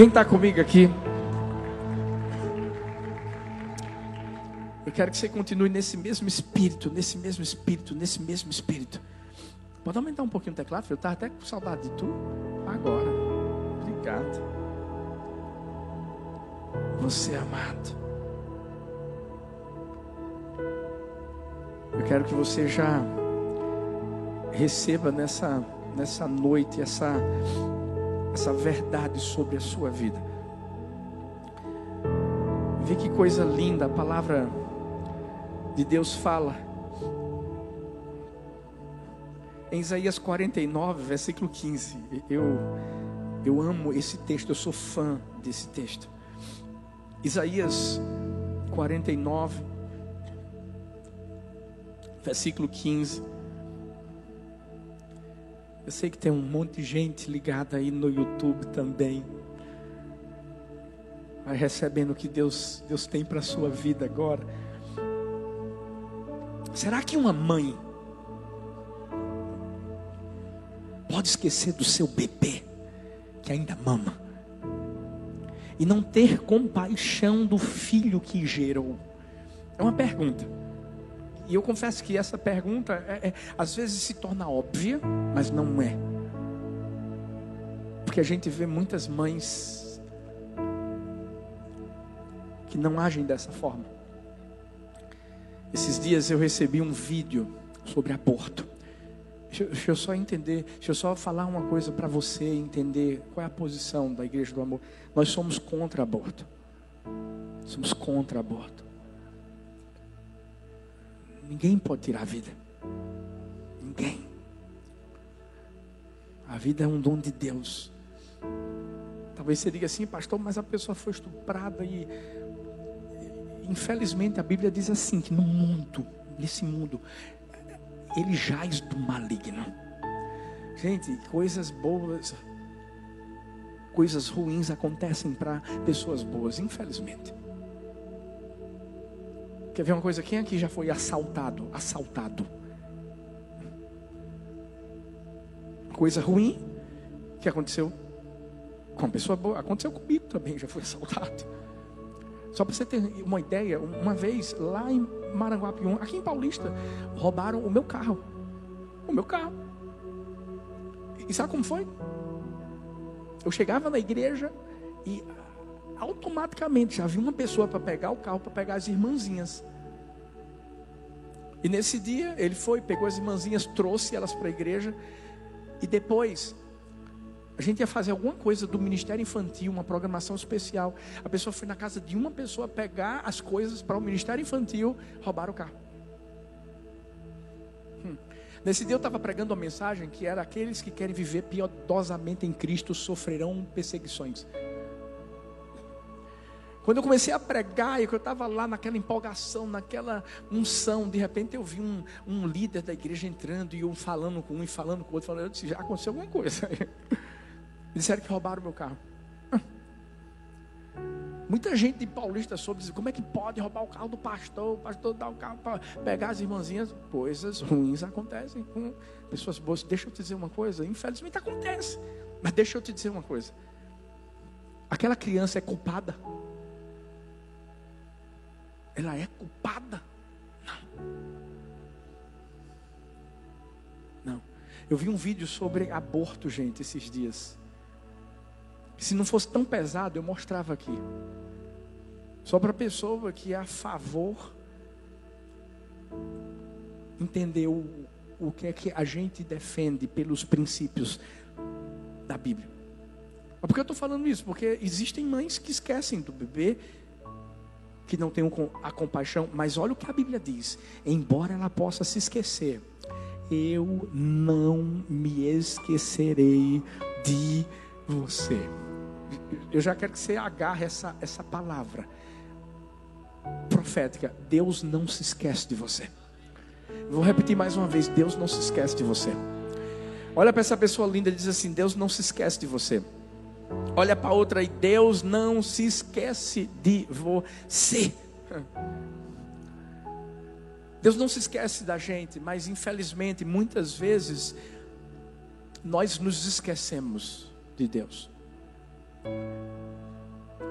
Quem está comigo aqui? Eu quero que você continue nesse mesmo espírito, nesse mesmo espírito, nesse mesmo espírito. Pode aumentar um pouquinho o teclado? Eu estava até com saudade de tu. Agora. Obrigado. Você é amado. Eu quero que você já receba nessa, nessa noite essa, essa verdade sobre a sua vida. Vê que coisa linda a palavra de Deus fala. Em Isaías 49, versículo 15. Eu, eu amo esse texto, eu sou fã desse texto. Isaías 49, versículo 15. Eu sei que tem um monte de gente ligada aí no YouTube também. Vai recebendo o que Deus, Deus tem para a sua vida agora. Será que uma mãe pode esquecer do seu bebê que ainda mama e não ter compaixão do filho que gerou? É uma pergunta. E eu confesso que essa pergunta é, é, às vezes se torna óbvia, mas não é. Porque a gente vê muitas mães que não agem dessa forma. Esses dias eu recebi um vídeo sobre aborto. Deixa, deixa eu só entender, deixa eu só falar uma coisa para você entender qual é a posição da Igreja do Amor. Nós somos contra aborto. Somos contra aborto. Ninguém pode tirar a vida. Ninguém. A vida é um dom de Deus. Talvez você diga assim, pastor, mas a pessoa foi estuprada e infelizmente a Bíblia diz assim que no mundo, nesse mundo, ele jaz do maligno. Gente, coisas boas, coisas ruins acontecem para pessoas boas, infelizmente. Quer ver uma coisa? Quem aqui já foi assaltado? Assaltado. Coisa ruim que aconteceu com uma pessoa boa. Aconteceu comigo também, já fui assaltado. Só para você ter uma ideia, uma vez lá em Maranguapium, aqui em Paulista, roubaram o meu carro. O meu carro. E sabe como foi? Eu chegava na igreja e automaticamente já havia uma pessoa para pegar o carro, para pegar as irmãzinhas. E nesse dia ele foi, pegou as irmãzinhas, trouxe elas para a igreja. E depois a gente ia fazer alguma coisa do Ministério Infantil, uma programação especial. A pessoa foi na casa de uma pessoa pegar as coisas para o Ministério Infantil, roubaram o carro. Hum. Nesse dia eu estava pregando uma mensagem que era aqueles que querem viver piedosamente em Cristo sofrerão perseguições. Quando eu comecei a pregar, e eu estava lá naquela empolgação, naquela unção, de repente eu vi um, um líder da igreja entrando e eu falando com um e falando com o outro, falando, eu disse, já aconteceu alguma coisa. Disseram que roubaram meu carro. Muita gente de Paulista soube dizer, como é que pode roubar o carro do pastor, o pastor dá o carro para pegar as irmãzinhas. Coisas ruins acontecem com pessoas boas. Deixa eu te dizer uma coisa, infelizmente acontece. Mas deixa eu te dizer uma coisa. Aquela criança é culpada ela é culpada? Não. Não. Eu vi um vídeo sobre aborto, gente, esses dias. Se não fosse tão pesado, eu mostrava aqui. Só para a pessoa que é a favor entender o, o que é que a gente defende pelos princípios da Bíblia. Mas por que eu estou falando isso? Porque existem mães que esquecem do bebê que não tenham a compaixão, mas olha o que a Bíblia diz: embora ela possa se esquecer, eu não me esquecerei de você. Eu já quero que você agarre essa, essa palavra profética: Deus não se esquece de você. Vou repetir mais uma vez: Deus não se esquece de você. Olha para essa pessoa linda e diz assim: Deus não se esquece de você. Olha para outra e Deus não se esquece de você. Deus não se esquece da gente, mas infelizmente muitas vezes nós nos esquecemos de Deus.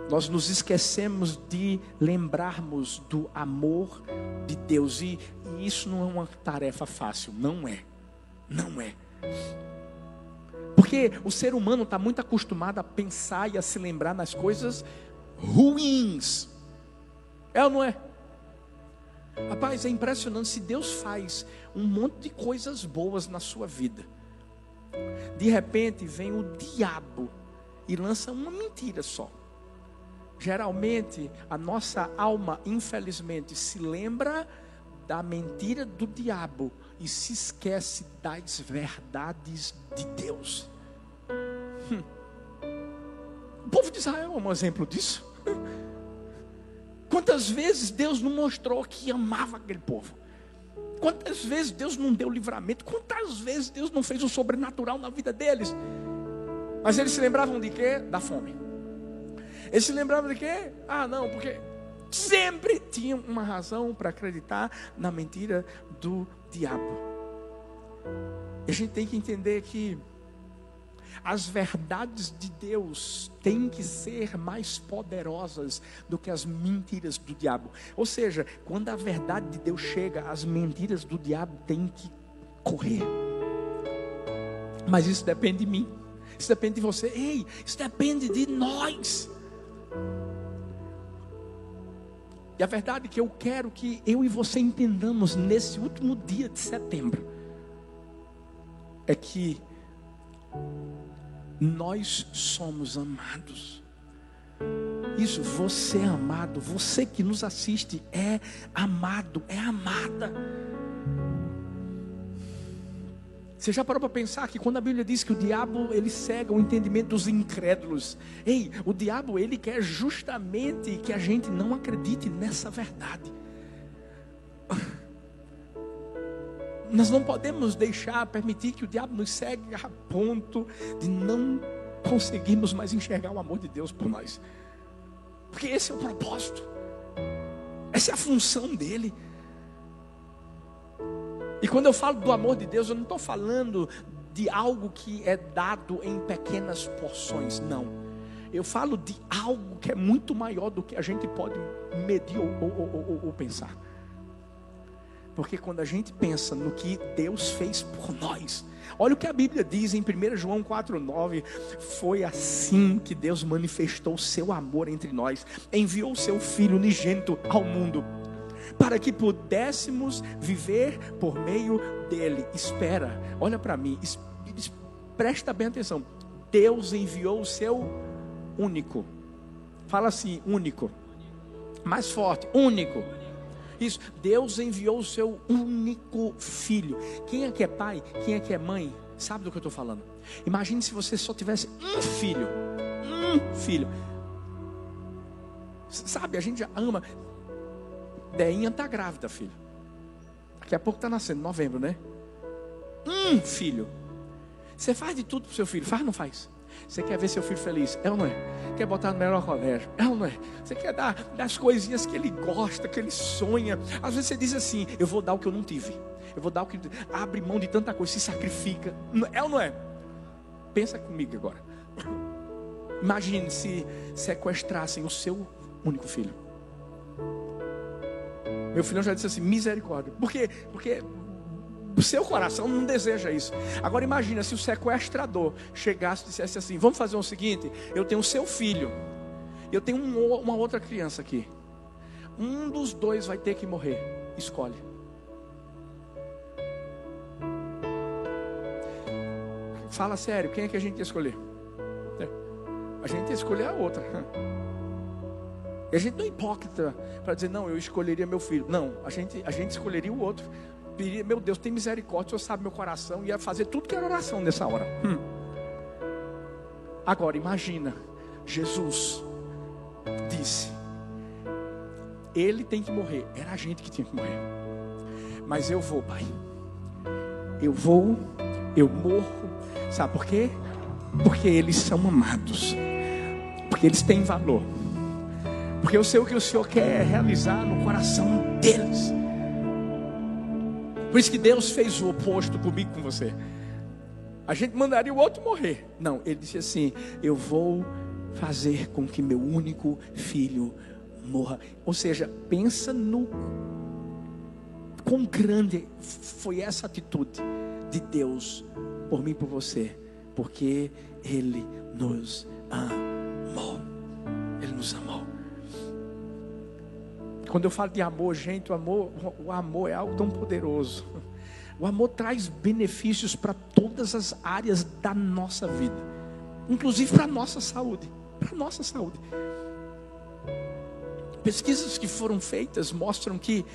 nós nos esquecemos de lembrarmos do amor de Deus. E, e isso não é uma tarefa fácil, não é. Não é. Porque o ser humano está muito acostumado a pensar e a se lembrar nas coisas ruins. É ou não é? Rapaz, é impressionante se Deus faz um monte de coisas boas na sua vida. De repente vem o diabo e lança uma mentira só. Geralmente, a nossa alma, infelizmente, se lembra da mentira do diabo e se esquece das verdades de Deus. Hum. O povo de Israel é um exemplo disso. Quantas vezes Deus não mostrou que amava aquele povo? Quantas vezes Deus não deu livramento? Quantas vezes Deus não fez o sobrenatural na vida deles? Mas eles se lembravam de quê? Da fome. Eles se lembravam de quê? Ah, não, porque sempre tinham uma razão para acreditar na mentira do diabo. E a gente tem que entender que as verdades de Deus têm que ser mais poderosas do que as mentiras do diabo. Ou seja, quando a verdade de Deus chega, as mentiras do diabo têm que correr. Mas isso depende de mim. Isso depende de você. Ei, isso depende de nós. E a verdade é que eu quero que eu e você entendamos nesse último dia de setembro é que nós somos amados. Isso, você é amado, você que nos assiste é amado, é amada. Você já parou para pensar que quando a Bíblia diz que o diabo ele cega o entendimento dos incrédulos, ei, o diabo ele quer justamente que a gente não acredite nessa verdade. Nós não podemos deixar, permitir que o diabo nos cegue a ponto de não conseguirmos mais enxergar o amor de Deus por nós, porque esse é o propósito, essa é a função dele. E quando eu falo do amor de Deus, eu não estou falando de algo que é dado em pequenas porções, não. Eu falo de algo que é muito maior do que a gente pode medir ou, ou, ou, ou pensar. Porque quando a gente pensa no que Deus fez por nós, olha o que a Bíblia diz em 1 João 4,9: Foi assim que Deus manifestou o seu amor entre nós, enviou o seu Filho unigênito ao mundo para que pudéssemos viver por meio dele. Espera, olha para mim, es, es, presta bem atenção. Deus enviou o seu único. Fala assim, único. Mais forte, único. Isso, Deus enviou o seu único filho. Quem é que é pai? Quem é que é mãe? Sabe do que eu estou falando? Imagine se você só tivesse um filho. Um filho. Sabe, a gente ama. Deinha está grávida, filho. Daqui a pouco está nascendo, novembro, né? Um filho. Você faz de tudo para seu filho, faz ou não faz? Você quer ver seu filho feliz? É ou não é? Quer botar no melhor colégio? É ou não é? Você quer dar das coisinhas que ele gosta, que ele sonha. Às vezes você diz assim: Eu vou dar o que eu não tive. Eu vou dar o que. Abre mão de tanta coisa, se sacrifica. É ou não é? Pensa comigo agora. Imagine se sequestrassem o seu único filho. Meu filho já disse assim: misericórdia. Por quê? Porque o seu coração não deseja isso. Agora imagina se o sequestrador chegasse e dissesse assim: Vamos fazer o seguinte: eu tenho o seu filho, eu tenho um, uma outra criança aqui. Um dos dois vai ter que morrer. Escolhe. Fala sério, quem é que a gente ia escolher? É. A gente ia escolher a outra. E a gente não é hipócrita para dizer, não, eu escolheria meu filho. Não, a gente, a gente escolheria o outro. Meu Deus, tem misericórdia, o Senhor sabe meu coração. Ia fazer tudo que era oração nessa hora. Hum. Agora, imagina, Jesus disse: Ele tem que morrer. Era a gente que tinha que morrer. Mas eu vou, Pai. Eu vou, eu morro. Sabe por quê? Porque eles são amados. Porque eles têm valor. Porque eu sei o que o Senhor quer realizar no coração deles. Por isso que Deus fez o oposto comigo, com você. A gente mandaria o outro morrer. Não, ele disse assim: Eu vou fazer com que meu único filho morra. Ou seja, pensa no quão grande foi essa atitude de Deus por mim e por você, porque Ele nos amou. Ele nos amou. Quando eu falo de amor, gente, o amor, o amor é algo tão poderoso. O amor traz benefícios para todas as áreas da nossa vida, inclusive para a nossa saúde. Para a nossa saúde. Pesquisas que foram feitas mostram que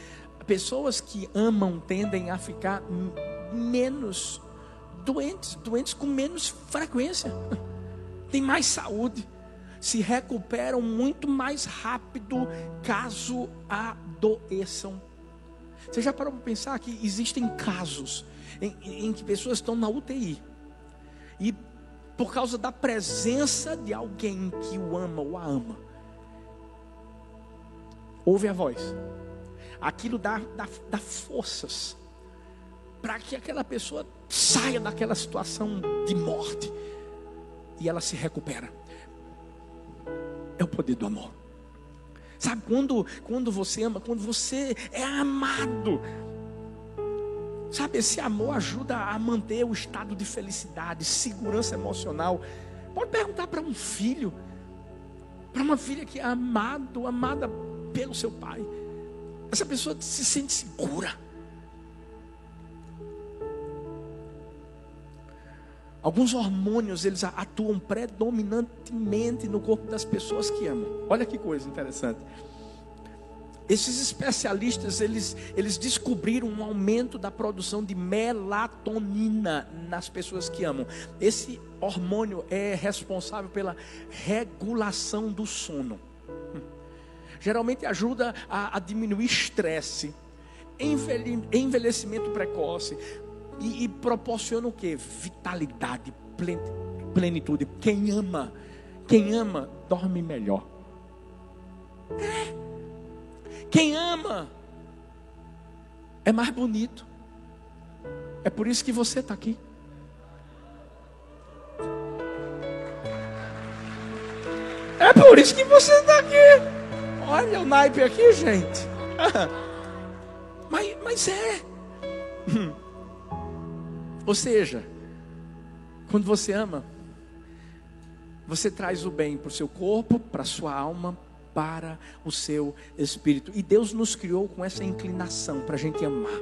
pessoas que amam tendem a ficar menos doentes, doentes com menos frequência, têm mais saúde, se recuperam muito mais rápido caso adoeçam. Você já parou para pensar que existem casos em, em que pessoas estão na UTI e por causa da presença de alguém que o ama ou a ama, ouve a voz, aquilo dá, dá, dá forças para que aquela pessoa saia daquela situação de morte e ela se recupera. É o poder do amor. Sabe quando, quando você ama, quando você é amado, sabe, esse amor ajuda a manter o estado de felicidade, segurança emocional. Pode perguntar para um filho, para uma filha que é amado, amada pelo seu pai. Essa pessoa se sente segura. Alguns hormônios eles atuam predominantemente no corpo das pessoas que amam. Olha que coisa interessante. Esses especialistas eles, eles descobriram um aumento da produção de melatonina nas pessoas que amam. Esse hormônio é responsável pela regulação do sono. Geralmente ajuda a, a diminuir estresse, envelhecimento precoce, e, e proporciona o que? Vitalidade, plenitude. Quem ama, quem ama, dorme melhor. É. Quem ama é mais bonito. É por isso que você está aqui. É por isso que você está aqui. Olha o naipe aqui, gente. mas, mas é. Ou seja, quando você ama, você traz o bem para o seu corpo, para a sua alma, para o seu espírito. E Deus nos criou com essa inclinação para a gente amar.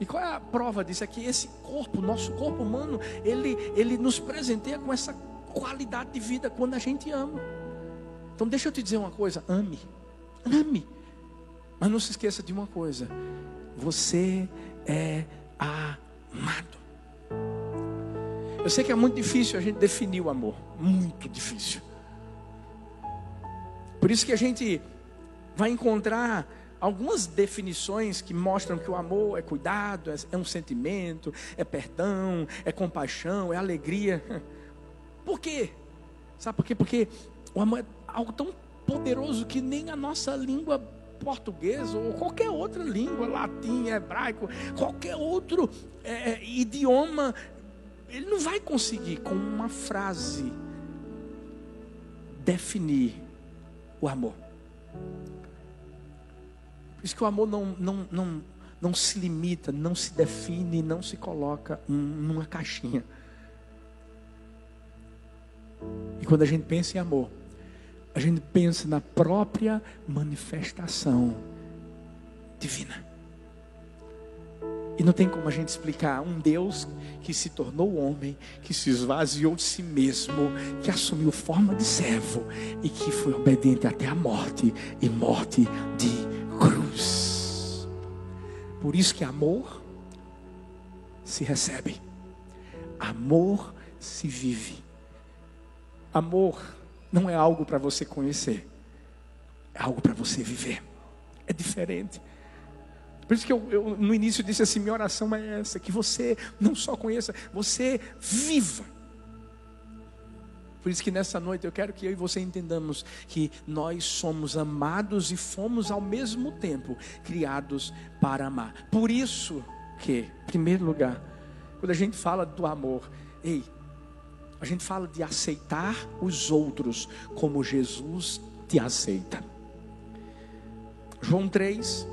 E qual é a prova disso? É que esse corpo, nosso corpo humano, ele, ele nos presenteia com essa qualidade de vida quando a gente ama. Então deixa eu te dizer uma coisa, ame. Ame. Mas não se esqueça de uma coisa. Você é amado. Eu sei que é muito difícil a gente definir o amor, muito difícil. Por isso que a gente vai encontrar algumas definições que mostram que o amor é cuidado, é, é um sentimento, é perdão, é compaixão, é alegria. Por quê? Sabe por quê? Porque o amor é algo tão poderoso que nem a nossa língua português ou qualquer outra língua, latim, hebraico, qualquer outro é, é, idioma, ele não vai conseguir com uma frase definir o amor. Por isso que o amor não, não, não, não se limita, não se define, não se coloca numa caixinha. E quando a gente pensa em amor, a gente pensa na própria manifestação divina. E não tem como a gente explicar um Deus que se tornou homem, que se esvaziou de si mesmo, que assumiu forma de servo e que foi obediente até a morte e morte de cruz. Por isso que amor se recebe, amor se vive, amor não é algo para você conhecer, é algo para você viver. É diferente. Por isso que eu, eu, no início disse assim: minha oração é essa, que você não só conheça, você viva. Por isso que nessa noite eu quero que eu e você entendamos que nós somos amados e fomos ao mesmo tempo criados para amar. Por isso que, em primeiro lugar, quando a gente fala do amor, ei, a gente fala de aceitar os outros como Jesus te aceita. João 3,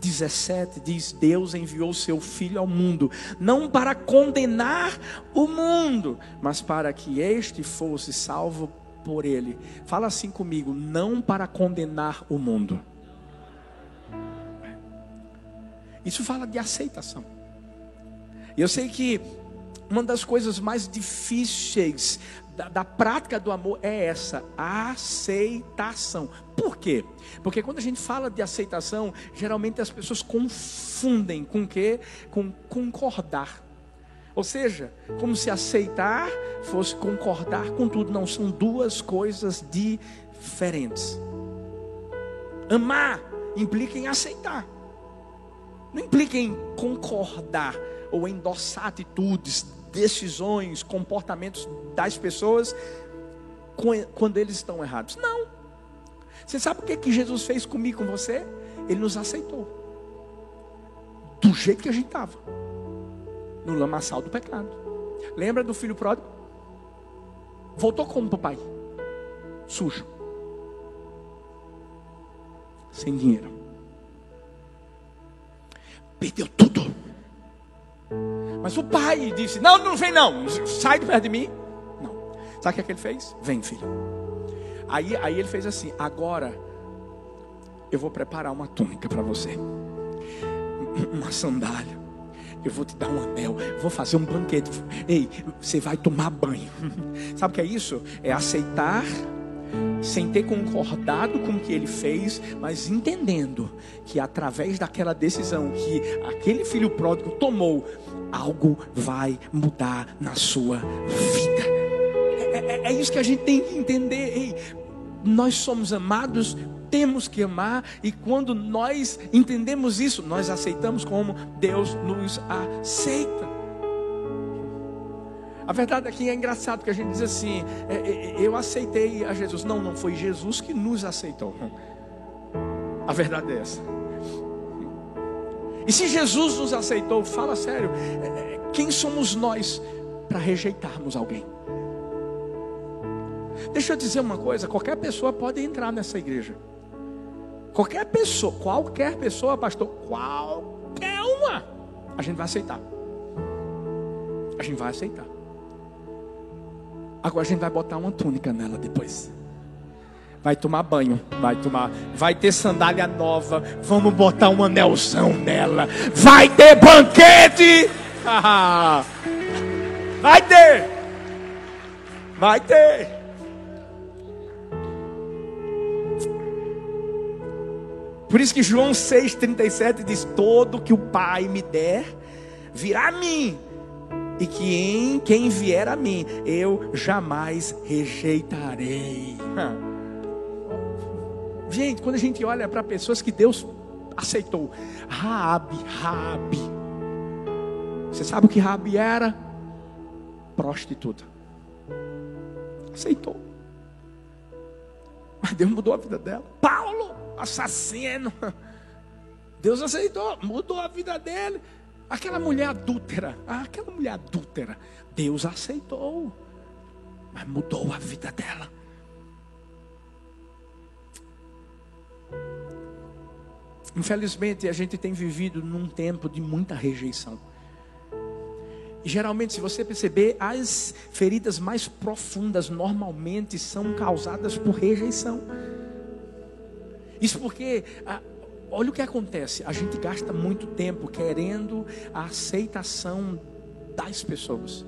17 diz: Deus enviou seu Filho ao mundo, não para condenar o mundo, mas para que este fosse salvo por ele. Fala assim comigo: não para condenar o mundo. Isso fala de aceitação. Eu sei que uma das coisas mais difíceis da, da, prática do amor é essa, a aceitação. Por quê? Porque quando a gente fala de aceitação, geralmente as pessoas confundem com quê? Com concordar. Ou seja, como se aceitar fosse concordar com tudo. Não, são duas coisas diferentes. Amar implica em aceitar. Não implica em concordar ou endossar atitudes, decisões, comportamentos das pessoas quando eles estão errados. Não. Você sabe o que, que Jesus fez comigo, com você? Ele nos aceitou. Do jeito que a gente estava. No lamaçal do pecado. Lembra do filho pródigo? Voltou como para o pai? Sujo. Sem dinheiro. Perdeu tudo. Mas o pai disse: Não, não vem não, sai de perto de mim. Não. Sabe o que, é que ele fez? Vem, filho. Aí, aí ele fez assim: Agora eu vou preparar uma túnica para você, uma sandália. Eu vou te dar um anel, vou fazer um banquete. Ei, você vai tomar banho. Sabe o que é isso? É aceitar sem ter concordado com o que ele fez, mas entendendo que através daquela decisão que aquele filho pródigo tomou, algo vai mudar na sua vida. É, é, é, isso que a gente tem que entender. Ei, nós somos amados, temos que amar, e quando nós entendemos isso, nós aceitamos como Deus nos aceita. A verdade aqui é engraçado que a gente diz assim: é, é, eu aceitei a Jesus. Não, não foi Jesus que nos aceitou. A verdade é essa. E se Jesus nos aceitou, fala sério, é, quem somos nós para rejeitarmos alguém? Deixa eu dizer uma coisa: qualquer pessoa pode entrar nessa igreja. Qualquer pessoa, qualquer pessoa, pastor, qualquer uma, a gente vai aceitar. A gente vai aceitar. Agora a gente vai botar uma túnica nela depois. Vai tomar banho, vai tomar, vai ter sandália nova, vamos botar um anelzão nela, vai ter banquete, vai ter, vai ter. Por isso que João 6,37 diz: Todo que o Pai me der, virá a mim, e que em quem vier a mim, eu jamais rejeitarei. Gente, quando a gente olha para pessoas que Deus aceitou, Raabe, Raabe. Você sabe o que Raabe era? Prostituta. Aceitou. Mas Deus mudou a vida dela. Paulo, assassino. Deus aceitou, mudou a vida dele. Aquela mulher adúltera, aquela mulher adúltera, Deus aceitou, mas mudou a vida dela. Infelizmente, a gente tem vivido num tempo de muita rejeição. E geralmente, se você perceber, as feridas mais profundas normalmente são causadas por rejeição. Isso porque, olha o que acontece: a gente gasta muito tempo querendo a aceitação das pessoas.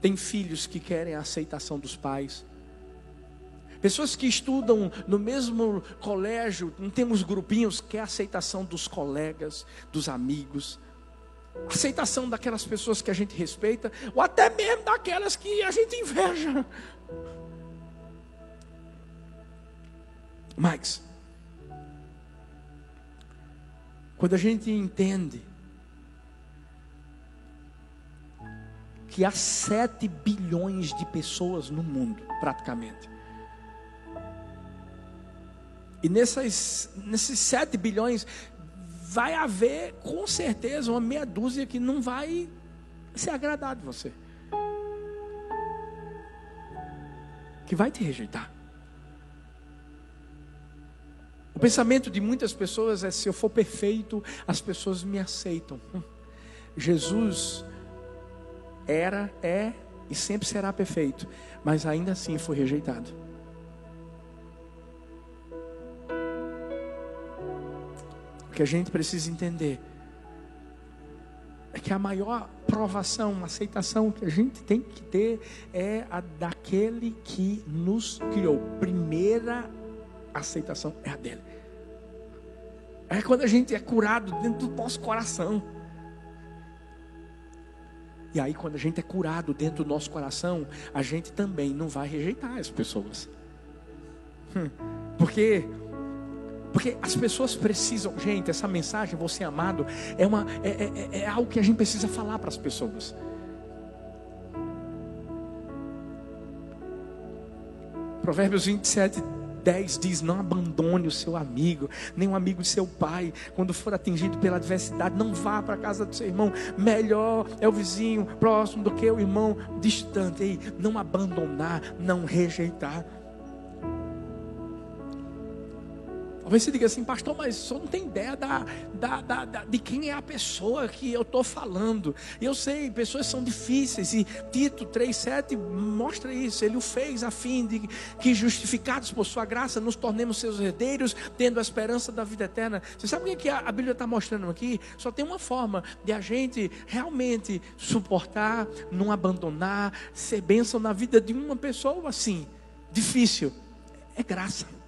Tem filhos que querem a aceitação dos pais, Pessoas que estudam no mesmo colégio, não temos grupinhos, que é a aceitação dos colegas, dos amigos, aceitação daquelas pessoas que a gente respeita, ou até mesmo daquelas que a gente inveja. Mas, Quando a gente entende que há 7 bilhões de pessoas no mundo, praticamente. E nessas, nesses 7 bilhões, vai haver com certeza uma meia dúzia que não vai ser de você. Que vai te rejeitar. O pensamento de muitas pessoas é: se eu for perfeito, as pessoas me aceitam. Hum. Jesus era, é e sempre será perfeito, mas ainda assim foi rejeitado. O que a gente precisa entender é que a maior provação, aceitação que a gente tem que ter é a daquele que nos criou. Primeira aceitação é a dele. É quando a gente é curado dentro do nosso coração. E aí, quando a gente é curado dentro do nosso coração, a gente também não vai rejeitar as pessoas. Hum, porque porque as pessoas precisam, gente, essa mensagem, você amado, é, uma, é, é, é, é algo que a gente precisa falar para as pessoas. Provérbios 27, 10 diz: Não abandone o seu amigo, nem o amigo de seu pai, quando for atingido pela adversidade. Não vá para a casa do seu irmão. Melhor é o vizinho próximo do que o irmão distante. Ei, não abandonar, não rejeitar. Talvez você diga assim, pastor, mas só não tem ideia da, da, da, da, de quem é a pessoa que eu estou falando. Eu sei, pessoas são difíceis, e Tito 3,7 mostra isso. Ele o fez a fim de que, justificados por sua graça, nos tornemos seus herdeiros, tendo a esperança da vida eterna. Você sabe o que a Bíblia está mostrando aqui? Só tem uma forma de a gente realmente suportar, não abandonar, ser bênção na vida de uma pessoa assim, difícil. É graça.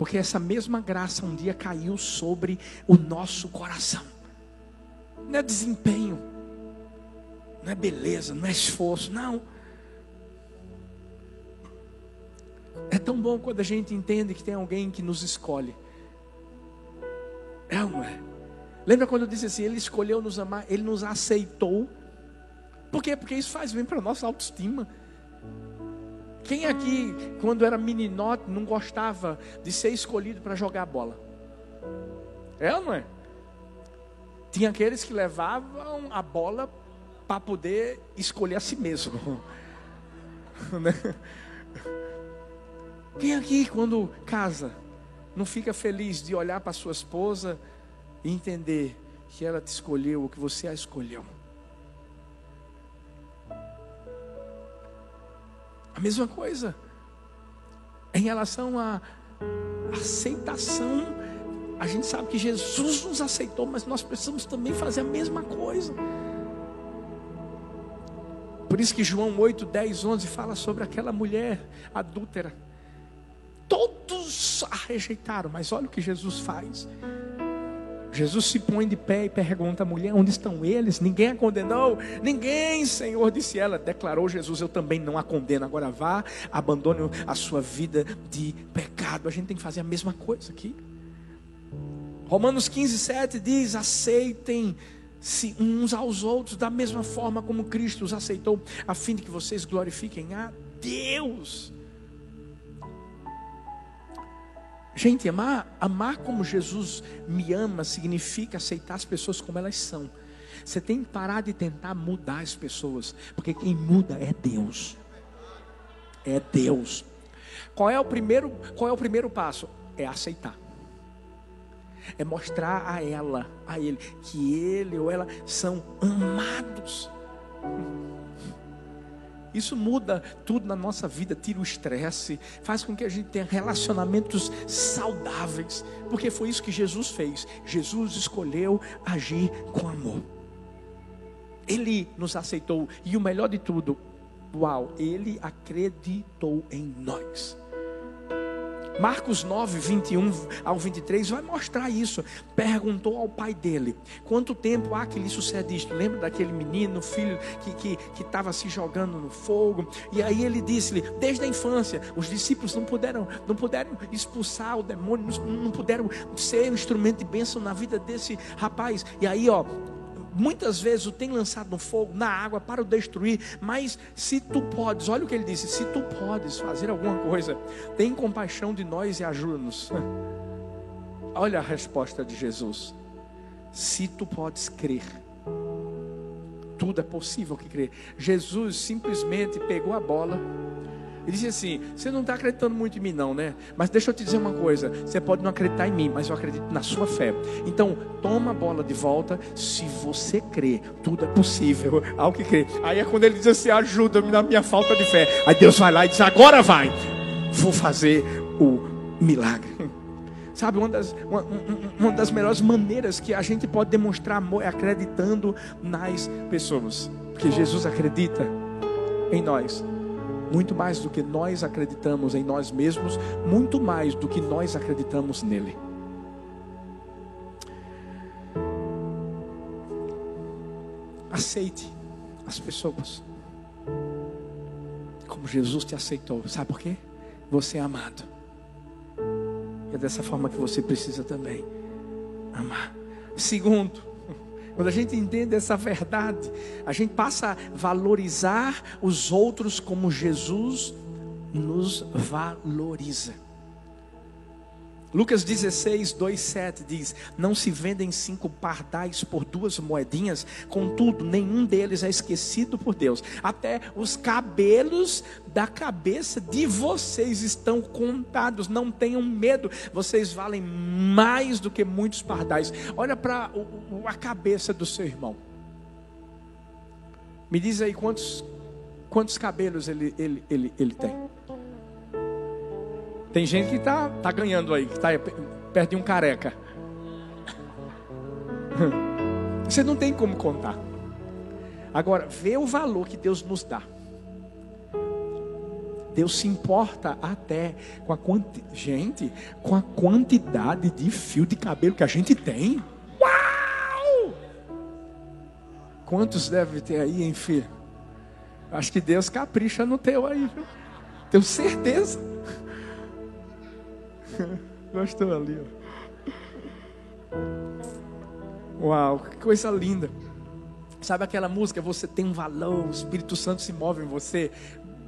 Porque essa mesma graça um dia caiu sobre o nosso coração. Não é desempenho, não é beleza, não é esforço, não. É tão bom quando a gente entende que tem alguém que nos escolhe. É ou não é? Lembra quando eu disse assim: Ele escolheu nos amar, Ele nos aceitou. Por quê? Porque isso faz bem para a nossa autoestima. Quem aqui, quando era meninote, não gostava de ser escolhido para jogar bola? É ou não é? Tinha aqueles que levavam a bola para poder escolher a si mesmo. Né? Quem aqui, quando casa, não fica feliz de olhar para sua esposa e entender que ela te escolheu, ou que você a escolheu? A mesma coisa. Em relação à aceitação, a gente sabe que Jesus nos aceitou, mas nós precisamos também fazer a mesma coisa. Por isso que João 8, 10, 11 fala sobre aquela mulher adúltera. Todos a rejeitaram, mas olha o que Jesus faz. Jesus se põe de pé e pergunta à mulher: Onde estão eles? Ninguém a condenou? Ninguém, Senhor, disse ela. Declarou Jesus: Eu também não a condeno. Agora vá, abandone a sua vida de pecado. A gente tem que fazer a mesma coisa aqui. Romanos 15, 7 diz: Aceitem-se uns aos outros da mesma forma como Cristo os aceitou, a fim de que vocês glorifiquem a Deus. Gente, amar, amar como Jesus me ama significa aceitar as pessoas como elas são. Você tem que parar de tentar mudar as pessoas, porque quem muda é Deus. É Deus. Qual é o primeiro, qual é o primeiro passo? É aceitar. É mostrar a ela, a ele, que ele ou ela são amados. Isso muda tudo na nossa vida, tira o estresse, faz com que a gente tenha relacionamentos saudáveis, porque foi isso que Jesus fez. Jesus escolheu agir com amor. Ele nos aceitou e o melhor de tudo, uau, ele acreditou em nós. Marcos 9, 21 ao 23 vai mostrar isso. Perguntou ao pai dele: Quanto tempo há que lhe sucede isto? Lembra daquele menino, filho que estava que, se jogando no fogo? E aí ele disse-lhe: Desde a infância, os discípulos não puderam, não puderam expulsar o demônio, não, não puderam ser um instrumento de bênção na vida desse rapaz. E aí, ó, muitas vezes o tem lançado no fogo, na água para o destruir, mas se tu podes, olha o que ele disse: se tu podes fazer alguma coisa, tem compaixão de nós e ajuda-nos. Olha a resposta de Jesus: se tu podes crer, tudo é possível que crer. Jesus simplesmente pegou a bola e disse assim: Você não está acreditando muito em mim, não, né? Mas deixa eu te dizer uma coisa: você pode não acreditar em mim, mas eu acredito na sua fé. Então, toma a bola de volta. Se você crê, tudo é possível ao que crê. Aí é quando ele diz assim: Ajuda-me na minha falta de fé. Aí Deus vai lá e diz: Agora vai, vou fazer o milagre. Sabe, uma das, uma, uma das melhores maneiras que a gente pode demonstrar amor é acreditando nas pessoas. Porque Jesus acredita em nós. Muito mais do que nós acreditamos em nós mesmos, muito mais do que nós acreditamos nele. Aceite as pessoas como Jesus te aceitou. Sabe por quê? Você é amado. E é dessa forma que você precisa também amar. Segundo, quando a gente entende essa verdade, a gente passa a valorizar os outros como Jesus nos valoriza. Lucas 16, 2, 7 diz: Não se vendem cinco pardais por duas moedinhas, contudo, nenhum deles é esquecido por Deus. Até os cabelos da cabeça de vocês estão contados. Não tenham medo, vocês valem mais do que muitos pardais. Olha para a cabeça do seu irmão. Me diz aí quantos, quantos cabelos ele, ele, ele, ele tem. Tem gente que está tá ganhando aí, que está perto de um careca. Você não tem como contar. Agora, vê o valor que Deus nos dá. Deus se importa até com a quanti... gente, com a quantidade de fio de cabelo que a gente tem. Uau! Quantos deve ter aí, filho? Acho que Deus capricha no teu aí, viu? Tenho certeza. Gostou ali, ó. Uau, que coisa linda. Sabe aquela música? Você tem um valor, o Espírito Santo se move em você.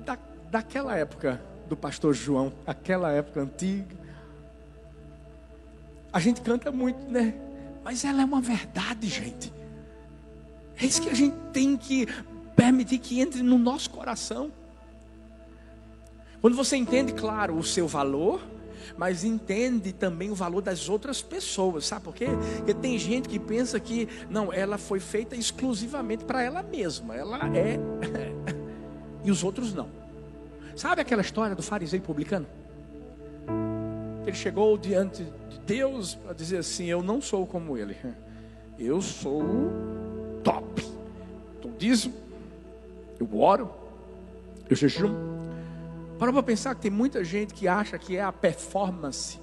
Da, daquela época do pastor João, aquela época antiga. A gente canta muito, né? Mas ela é uma verdade, gente. É isso que a gente tem que permitir que entre no nosso coração. Quando você entende, claro, o seu valor, mas entende também o valor das outras pessoas, sabe por quê? Porque tem gente que pensa que não, ela foi feita exclusivamente para ela mesma, ela é e os outros não. Sabe aquela história do fariseu publicano? Ele chegou diante de Deus para dizer assim: Eu não sou como ele, eu sou top. Então diz, eu oro, eu jejum, para para pensar que tem muita gente que acha que é a performance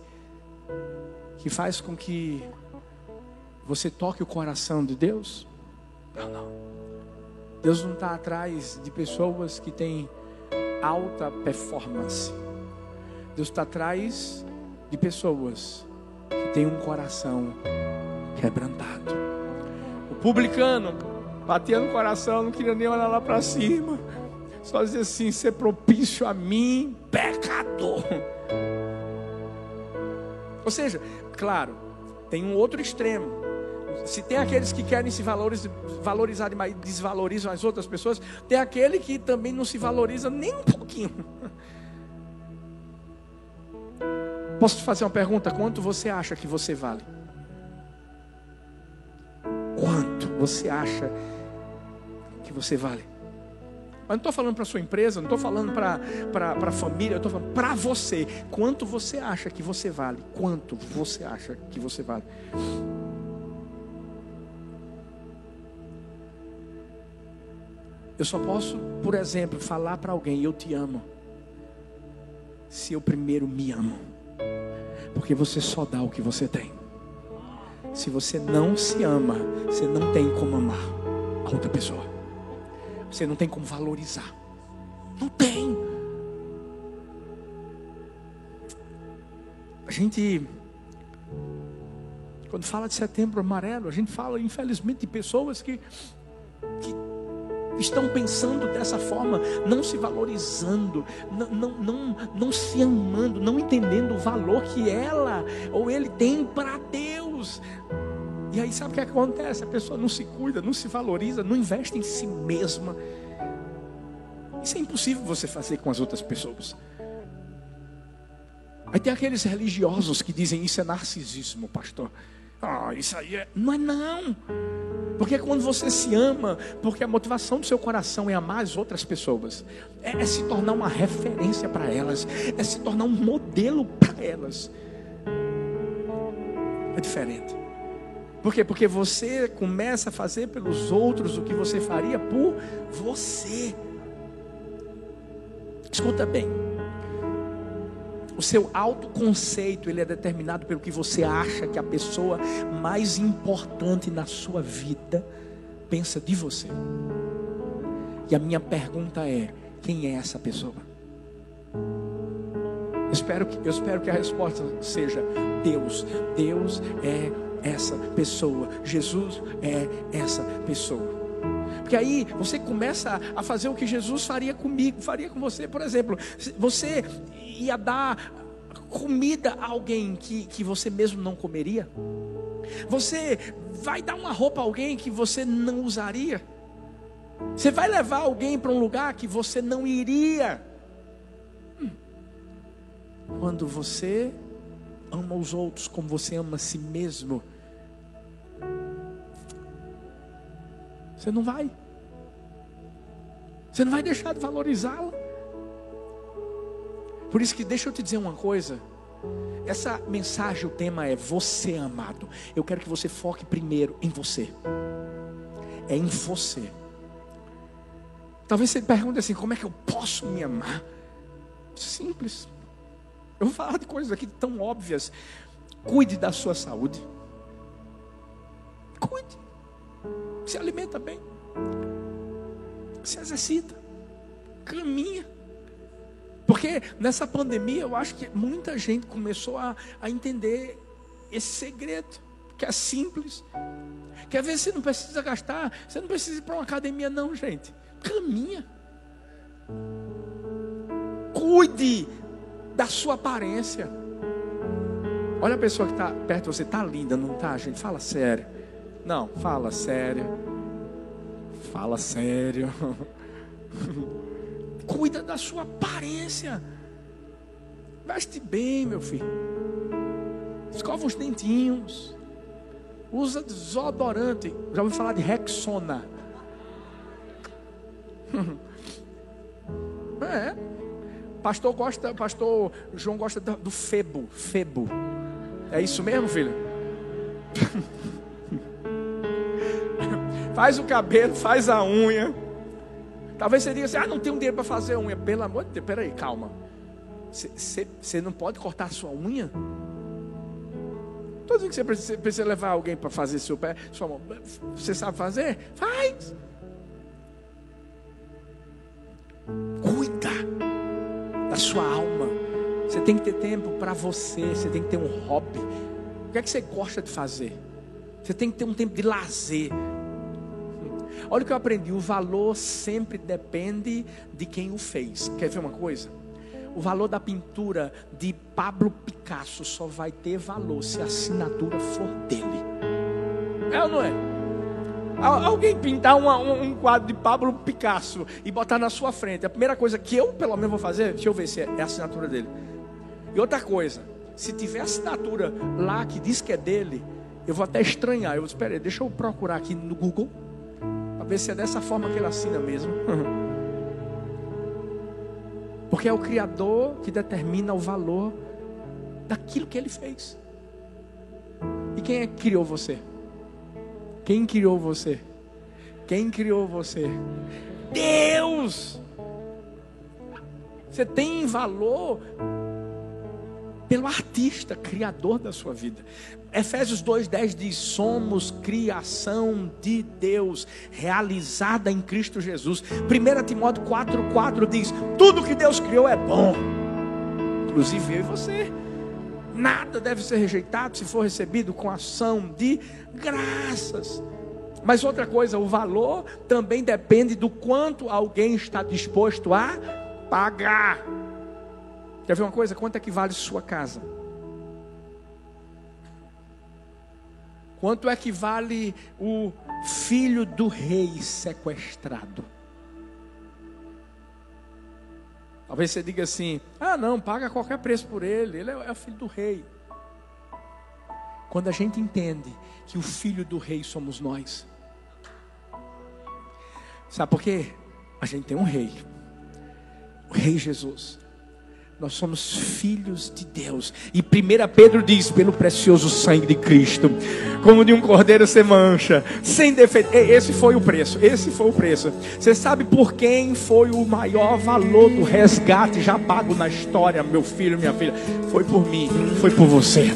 que faz com que você toque o coração de Deus. Não, não. Deus não está atrás de pessoas que têm alta performance. Deus está atrás de pessoas que têm um coração quebrantado. O publicano batia no coração, não queria nem olhar lá para cima. Só dizer assim: ser propício a mim, pecador. Ou seja, claro, tem um outro extremo. Se tem aqueles que querem se valorizar e desvalorizam as outras pessoas, tem aquele que também não se valoriza nem um pouquinho. Posso te fazer uma pergunta? Quanto você acha que você vale? Quanto você acha que você vale? Mas não estou falando para sua empresa, não estou falando para a família, eu estou falando para você. Quanto você acha que você vale? Quanto você acha que você vale? Eu só posso, por exemplo, falar para alguém: Eu te amo. Se eu primeiro me amo. Porque você só dá o que você tem. Se você não se ama, você não tem como amar a outra pessoa. Você não tem como valorizar. Não tem. A gente, quando fala de setembro amarelo, a gente fala, infelizmente, de pessoas que, que estão pensando dessa forma, não se valorizando, não, não, não, não se amando, não entendendo o valor que ela ou ele tem para Deus. E aí sabe o que acontece? A pessoa não se cuida, não se valoriza, não investe em si mesma. Isso é impossível você fazer com as outras pessoas. Aí tem aqueles religiosos que dizem isso é narcisismo, pastor. Ah, isso aí é. Não é não. Porque quando você se ama, porque a motivação do seu coração é amar as outras pessoas, é, é se tornar uma referência para elas, é se tornar um modelo para elas. É diferente. Por quê? Porque você começa a fazer pelos outros o que você faria por você. Escuta bem. O seu autoconceito, ele é determinado pelo que você acha que a pessoa mais importante na sua vida pensa de você. E a minha pergunta é: quem é essa pessoa? Espero que, eu espero que a resposta seja Deus. Deus é essa pessoa. Jesus é essa pessoa. Porque aí você começa a fazer o que Jesus faria comigo, faria com você, por exemplo. Você ia dar comida a alguém que, que você mesmo não comeria? Você vai dar uma roupa a alguém que você não usaria? Você vai levar alguém para um lugar que você não iria? Hum. Quando você ama os outros como você ama a si mesmo, você não vai. Você não vai deixar de valorizá-la. Por isso que deixa eu te dizer uma coisa. Essa mensagem, o tema é você amado. Eu quero que você foque primeiro em você. É em você. Talvez você pergunte assim: como é que eu posso me amar? Simples. Eu vou falar de coisas aqui tão óbvias. Cuide da sua saúde. Cuide. Se alimenta bem. Se exercita. Caminha. Porque nessa pandemia eu acho que muita gente começou a, a entender esse segredo, que é simples. Quer ver, você não precisa gastar, você não precisa ir para uma academia, não, gente. Caminha. Cuide da sua aparência. Olha a pessoa que está perto de você, está linda, não está, gente? Fala sério. Não, fala sério. Fala sério. Cuida da sua aparência. Veste bem, meu filho. Escova os dentinhos. Usa desodorante. Já ouviu falar de Rexona? é. Pastor gosta, pastor João gosta do febo, febo. É isso mesmo, filho? faz o cabelo, faz a unha. Talvez você diga assim: ah, não tenho dinheiro para fazer unha. Pelo amor de Deus, peraí, calma. Você não pode cortar a sua unha? Estou dizendo que você precisa, precisa levar alguém para fazer seu pé, sua mão. Você sabe fazer? Faz. Sua alma. Você tem que ter tempo para você. Você tem que ter um hobby. O que é que você gosta de fazer? Você tem que ter um tempo de lazer. Olha o que eu aprendi: o valor sempre depende de quem o fez. Quer ver uma coisa? O valor da pintura de Pablo Picasso só vai ter valor se a assinatura for dele. É ou não é? Alguém pintar uma, um, quadro de Pablo Picasso e botar na sua frente, a primeira coisa que eu, pelo menos, vou fazer, deixa eu ver se é, é a assinatura dele. E outra coisa, se tiver assinatura lá que diz que é dele, eu vou até estranhar. Eu vou, espera deixa eu procurar aqui no Google ver se é dessa forma que ele assina mesmo. Porque é o Criador que determina o valor daquilo que ele fez. E quem é que criou você? Quem criou você? Quem criou você? Deus! Você tem valor pelo artista, criador da sua vida. Efésios 2,10 diz: Somos criação de Deus, realizada em Cristo Jesus. 1 Timóteo 4,4 diz: Tudo que Deus criou é bom, inclusive eu e você. Nada deve ser rejeitado se for recebido com ação de graças. Mas outra coisa, o valor também depende do quanto alguém está disposto a pagar. Quer ver uma coisa? Quanto é que vale sua casa? Quanto é que vale o filho do rei sequestrado? Talvez você diga assim: ah, não, paga qualquer preço por ele, ele é o filho do rei. Quando a gente entende que o filho do rei somos nós, sabe por quê? A gente tem um rei, o Rei Jesus. Nós somos filhos de Deus. E 1 Pedro diz: pelo precioso sangue de Cristo, como de um cordeiro sem mancha, sem defeito. Esse foi o preço. Esse foi o preço. Você sabe por quem foi o maior valor do resgate já pago na história, meu filho, minha filha? Foi por mim, foi por você.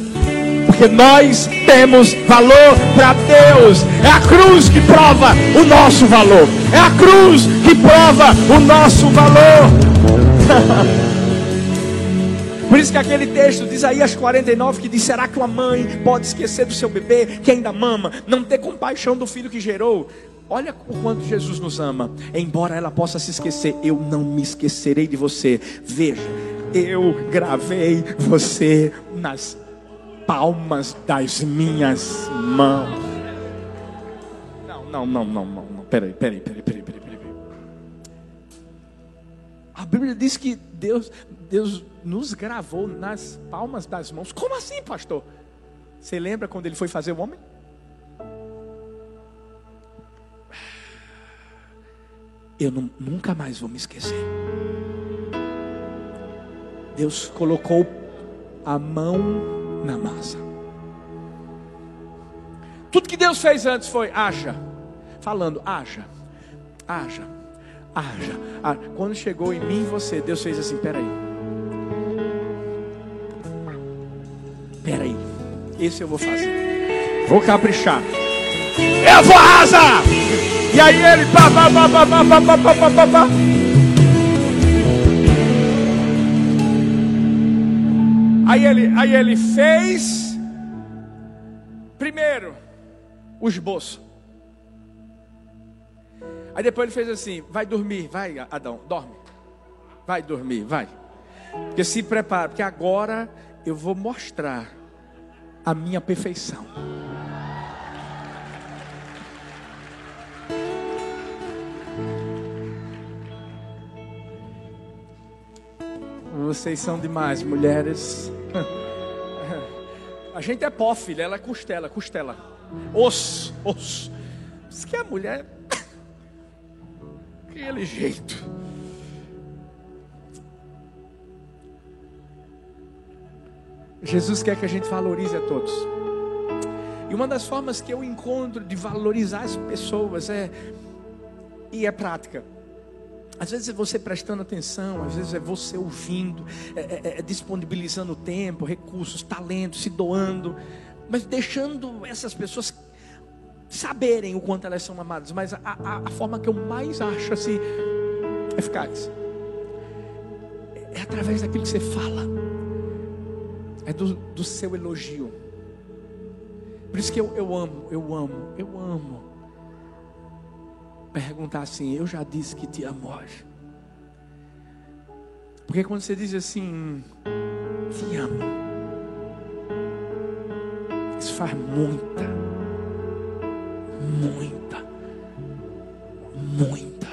Porque nós temos valor para Deus. É a cruz que prova o nosso valor. É a cruz que prova o nosso valor. Por isso que aquele texto de Isaías 49 que diz: Será que uma mãe pode esquecer do seu bebê que ainda mama, não ter compaixão do filho que gerou? Olha o quanto Jesus nos ama. Embora ela possa se esquecer, eu não me esquecerei de você. Veja, eu gravei você nas palmas das minhas mãos. Não, não, não, não, não, não. Peraí, peraí, peraí, peraí, peraí, peraí. A Bíblia diz que Deus, Deus nos gravou nas palmas das mãos. Como assim, pastor? Você lembra quando ele foi fazer o homem? Eu não, nunca mais vou me esquecer. Deus colocou a mão na massa. Tudo que Deus fez antes foi haja, falando haja, haja, haja. Quando chegou em mim você, Deus fez assim: peraí. Peraí, esse eu vou fazer. Vou caprichar. Eu vou arrasar! E aí ele pá, pá, pá, pá, pá, pá, pá, pá, pá, pá. Aí ele, aí ele fez primeiro o esboço. Aí depois ele fez assim: vai dormir, vai Adão, dorme. Vai dormir, vai. Porque se prepara, porque agora eu vou mostrar a minha perfeição. Vocês são demais, mulheres. A gente é pó, filha, ela é costela, costela. Osso, osso. Diz que a mulher. Aquele jeito. Jesus quer que a gente valorize a todos. E uma das formas que eu encontro de valorizar as pessoas é e é prática. Às vezes é você prestando atenção, às vezes é você ouvindo, é, é, é disponibilizando tempo, recursos, talento, se doando, mas deixando essas pessoas saberem o quanto elas são amadas. Mas a, a, a forma que eu mais acho assim eficaz é através daquilo que você fala é do, do seu elogio. Por isso que eu, eu amo, eu amo, eu amo. Perguntar assim, eu já disse que te amo hoje. Porque quando você diz assim, te amo, isso faz muita, muita, muita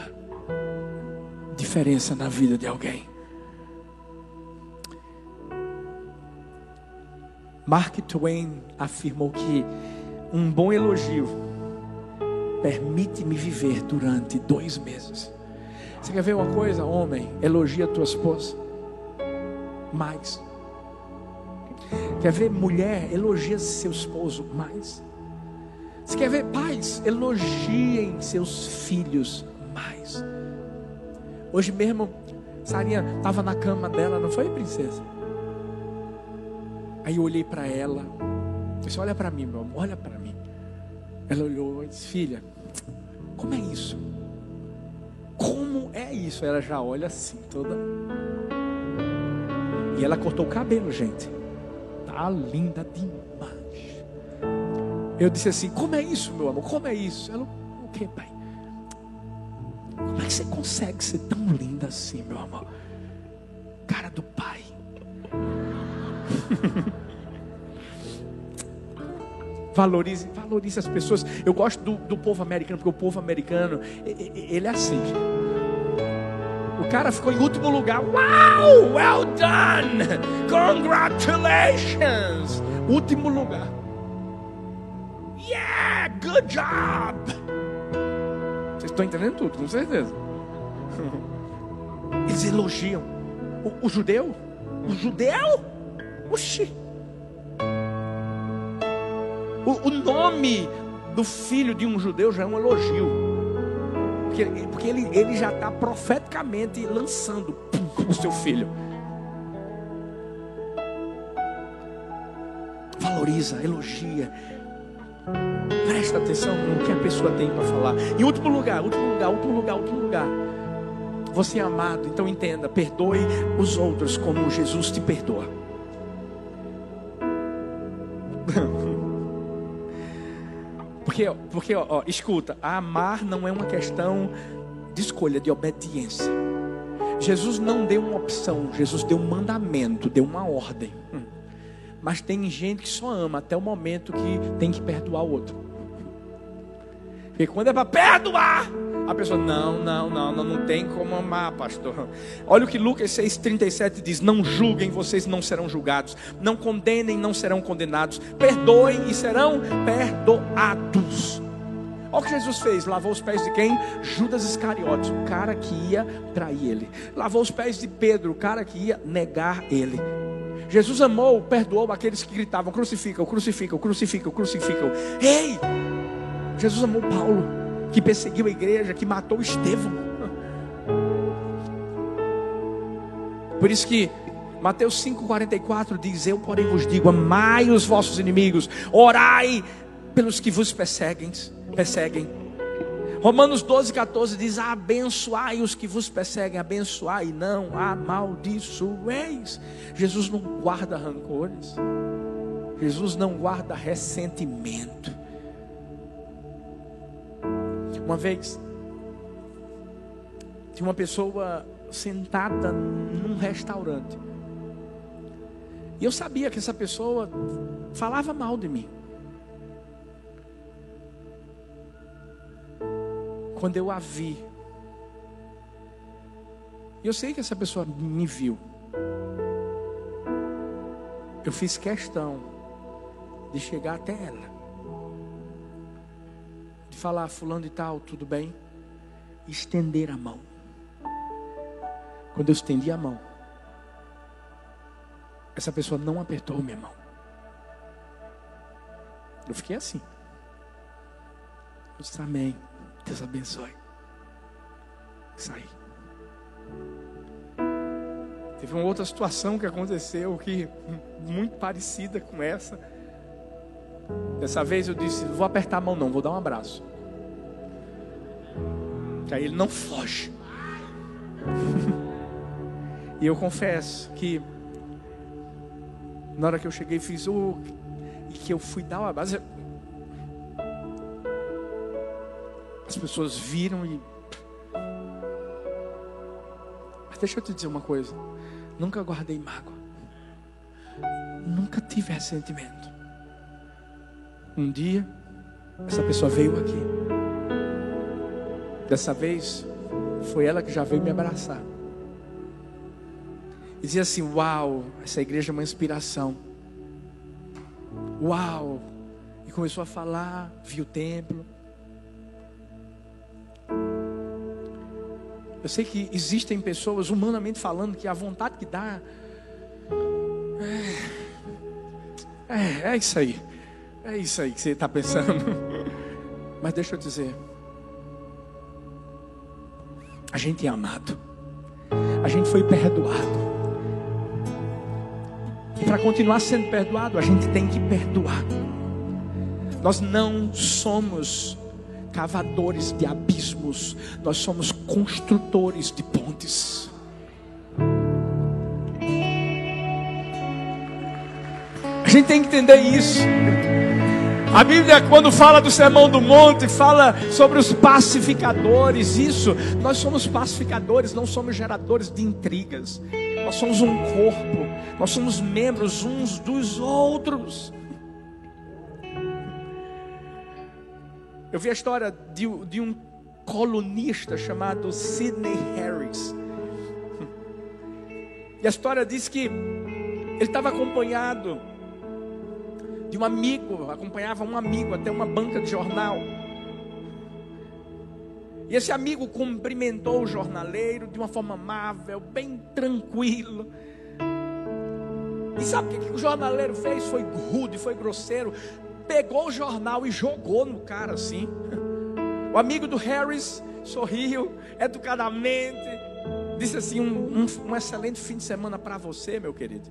diferença na vida de alguém. Mark Twain afirmou que um bom elogio permite-me viver durante dois meses. Você quer ver uma coisa, homem? Elogia a tua esposa. Mais. Quer ver mulher? Elogia seu esposo. Mais. Você quer ver pais? Elogiem seus filhos. Mais. Hoje mesmo, Sarinha estava na cama dela, não foi, princesa? Aí eu olhei para ela, disse: Olha para mim, meu amor, olha para mim. Ela olhou e disse: Filha, como é isso? Como é isso? Ela já olha assim, toda. E ela cortou o cabelo, gente. Tá linda demais. Eu disse assim: Como é isso, meu amor? Como é isso? Ela, o que, pai? Como é que você consegue ser tão linda assim, meu amor? Cara do pai. valorize, valorize as pessoas. Eu gosto do, do povo americano, porque o povo americano, ele é assim. O cara ficou em último lugar. Uau! Well done! Congratulations! Último lugar. Yeah! Good job! Vocês estão entendendo tudo, com certeza. Eles elogiam. O, o judeu? O judeu? Oxi! O, o nome do filho de um judeu já é um elogio. Porque, porque ele, ele já está profeticamente lançando o seu filho. Valoriza, elogia. Presta atenção no que a pessoa tem para falar. Em último lugar, último lugar, último lugar, último lugar. Você é amado, então entenda, perdoe os outros como Jesus te perdoa. Porque, porque ó, ó, escuta, amar não é uma questão de escolha, de obediência. Jesus não deu uma opção, Jesus deu um mandamento, deu uma ordem. Hum. Mas tem gente que só ama até o momento que tem que perdoar o outro. Porque quando é para perdoar, a pessoa, não, não, não, não, não tem como amar, pastor. Olha o que Lucas 6,37 diz: Não julguem, vocês não serão julgados. Não condenem, não serão condenados. Perdoem e serão perdoados. Olha o que Jesus fez: lavou os pés de quem? Judas Iscariotes, o cara que ia trair ele. Lavou os pés de Pedro, o cara que ia negar ele. Jesus amou, perdoou aqueles que gritavam: crucificam, crucificam, crucificam, crucificam. Ei! Jesus amou Paulo que perseguiu a igreja, que matou Estevão. Por isso que Mateus 5,44 diz: Eu, porém, vos digo: amai os vossos inimigos, orai pelos que vos perseguem. perseguem. Romanos 12, 14 diz: Abençoai os que vos perseguem, abençoai, não amaldiçoeis. Jesus não guarda rancores, Jesus não guarda ressentimento. Uma vez, tinha uma pessoa sentada num restaurante. E eu sabia que essa pessoa falava mal de mim. Quando eu a vi, eu sei que essa pessoa me viu. Eu fiz questão de chegar até ela falar, fulano e tal, tudo bem? Estender a mão. Quando eu estendi a mão, essa pessoa não apertou minha mão. Eu fiquei assim. Eu disse, amém. Deus abençoe. Saí. Teve uma outra situação que aconteceu que muito parecida com essa. Dessa vez eu disse: vou apertar a mão, não, vou dar um abraço. Aí ele não foge. e eu confesso que na hora que eu cheguei fiz o e que eu fui dar uma base. As pessoas viram e mas deixa eu te dizer uma coisa. Nunca guardei mágoa. Nunca tive ressentimento. Um dia essa pessoa veio aqui Dessa vez, foi ela que já veio me abraçar. E dizia assim: Uau, essa igreja é uma inspiração. Uau! E começou a falar, viu o templo. Eu sei que existem pessoas, humanamente falando, que a vontade que dá. É, é, é isso aí. É isso aí que você está pensando. Mas deixa eu dizer. Gente é amado. A gente foi perdoado. E para continuar sendo perdoado, a gente tem que perdoar. Nós não somos cavadores de abismos, nós somos construtores de pontes. A gente tem que entender isso. A Bíblia, quando fala do sermão do monte, fala sobre os pacificadores. Isso, nós somos pacificadores, não somos geradores de intrigas. Nós somos um corpo, nós somos membros uns dos outros. Eu vi a história de, de um colunista chamado Sidney Harris. E a história diz que ele estava acompanhado de um amigo, acompanhava um amigo até uma banca de jornal. E esse amigo cumprimentou o jornaleiro de uma forma amável, bem tranquilo. E sabe o que, o jornaleiro fez? Foi rude, foi grosseiro. Pegou o jornal e jogou no cara assim. O amigo do Harris sorriu educadamente, disse assim: um, um, um excelente fim de semana para você, meu querido.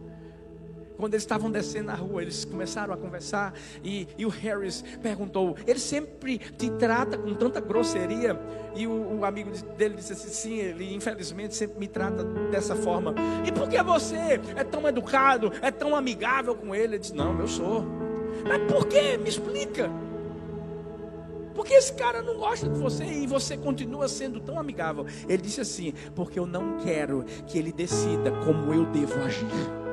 Quando eles estavam descendo na rua, eles começaram a conversar e, e, o Harris perguntou: Ele sempre te trata com tanta grosseria? E o, o, amigo dele disse assim: Sim, ele infelizmente sempre me trata dessa forma. E por que você é tão educado, é tão amigável com ele? Ele disse: Não, eu sou. Mas por que? Me explica. Porque esse cara não gosta de você e você continua sendo tão amigável. Ele disse assim: Porque eu não quero que ele decida como eu devo agir.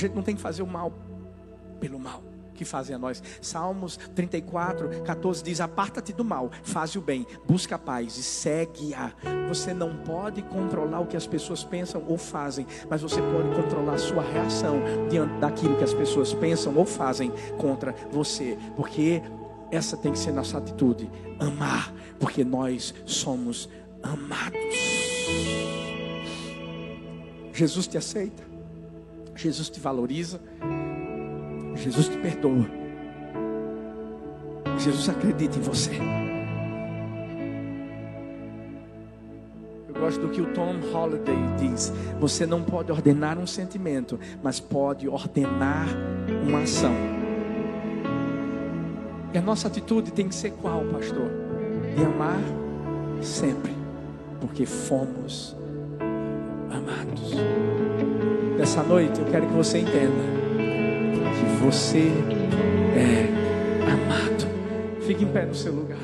Gente não tem que fazer o mal pelo mal que fazem a nós. Salmos 34, 14 diz: Aparta-te do mal, faz o bem, busca a paz e segue-a. Você não pode controlar o que as pessoas pensam ou fazem, mas você pode controlar a sua reação diante daquilo que as pessoas pensam ou fazem contra você, porque essa tem que ser nossa atitude: amar, porque nós somos amados. Jesus te aceita, Jesus te valoriza. Jesus te perdoa. Jesus acredita em você. Eu gosto do que o Tom Holliday diz: você não pode ordenar um sentimento, mas pode ordenar uma ação. E a nossa atitude tem que ser qual, pastor? De amar sempre, porque fomos amados. Nessa noite eu quero que você entenda você é amado. Fique em pé no seu lugar.